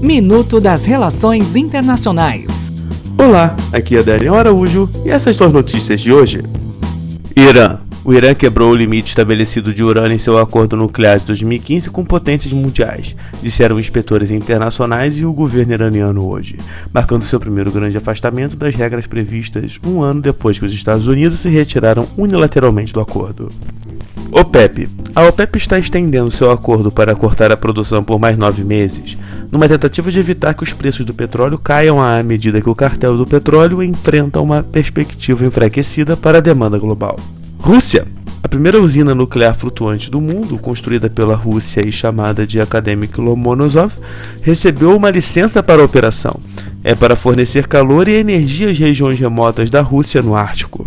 Minuto das Relações Internacionais. Olá, aqui é Daniel Araújo e essas são as notícias de hoje. Irã. O Irã quebrou o limite estabelecido de urânio em seu acordo nuclear de 2015 com potências mundiais, disseram inspetores internacionais e o governo iraniano hoje, marcando seu primeiro grande afastamento das regras previstas um ano depois que os Estados Unidos se retiraram unilateralmente do acordo. OPEP. A OPEP está estendendo seu acordo para cortar a produção por mais nove meses, numa tentativa de evitar que os preços do petróleo caiam à medida que o cartel do petróleo enfrenta uma perspectiva enfraquecida para a demanda global. Rússia. A primeira usina nuclear flutuante do mundo, construída pela Rússia e chamada de Akademik Lomonosov, recebeu uma licença para a operação. É para fornecer calor e energia às regiões remotas da Rússia no Ártico.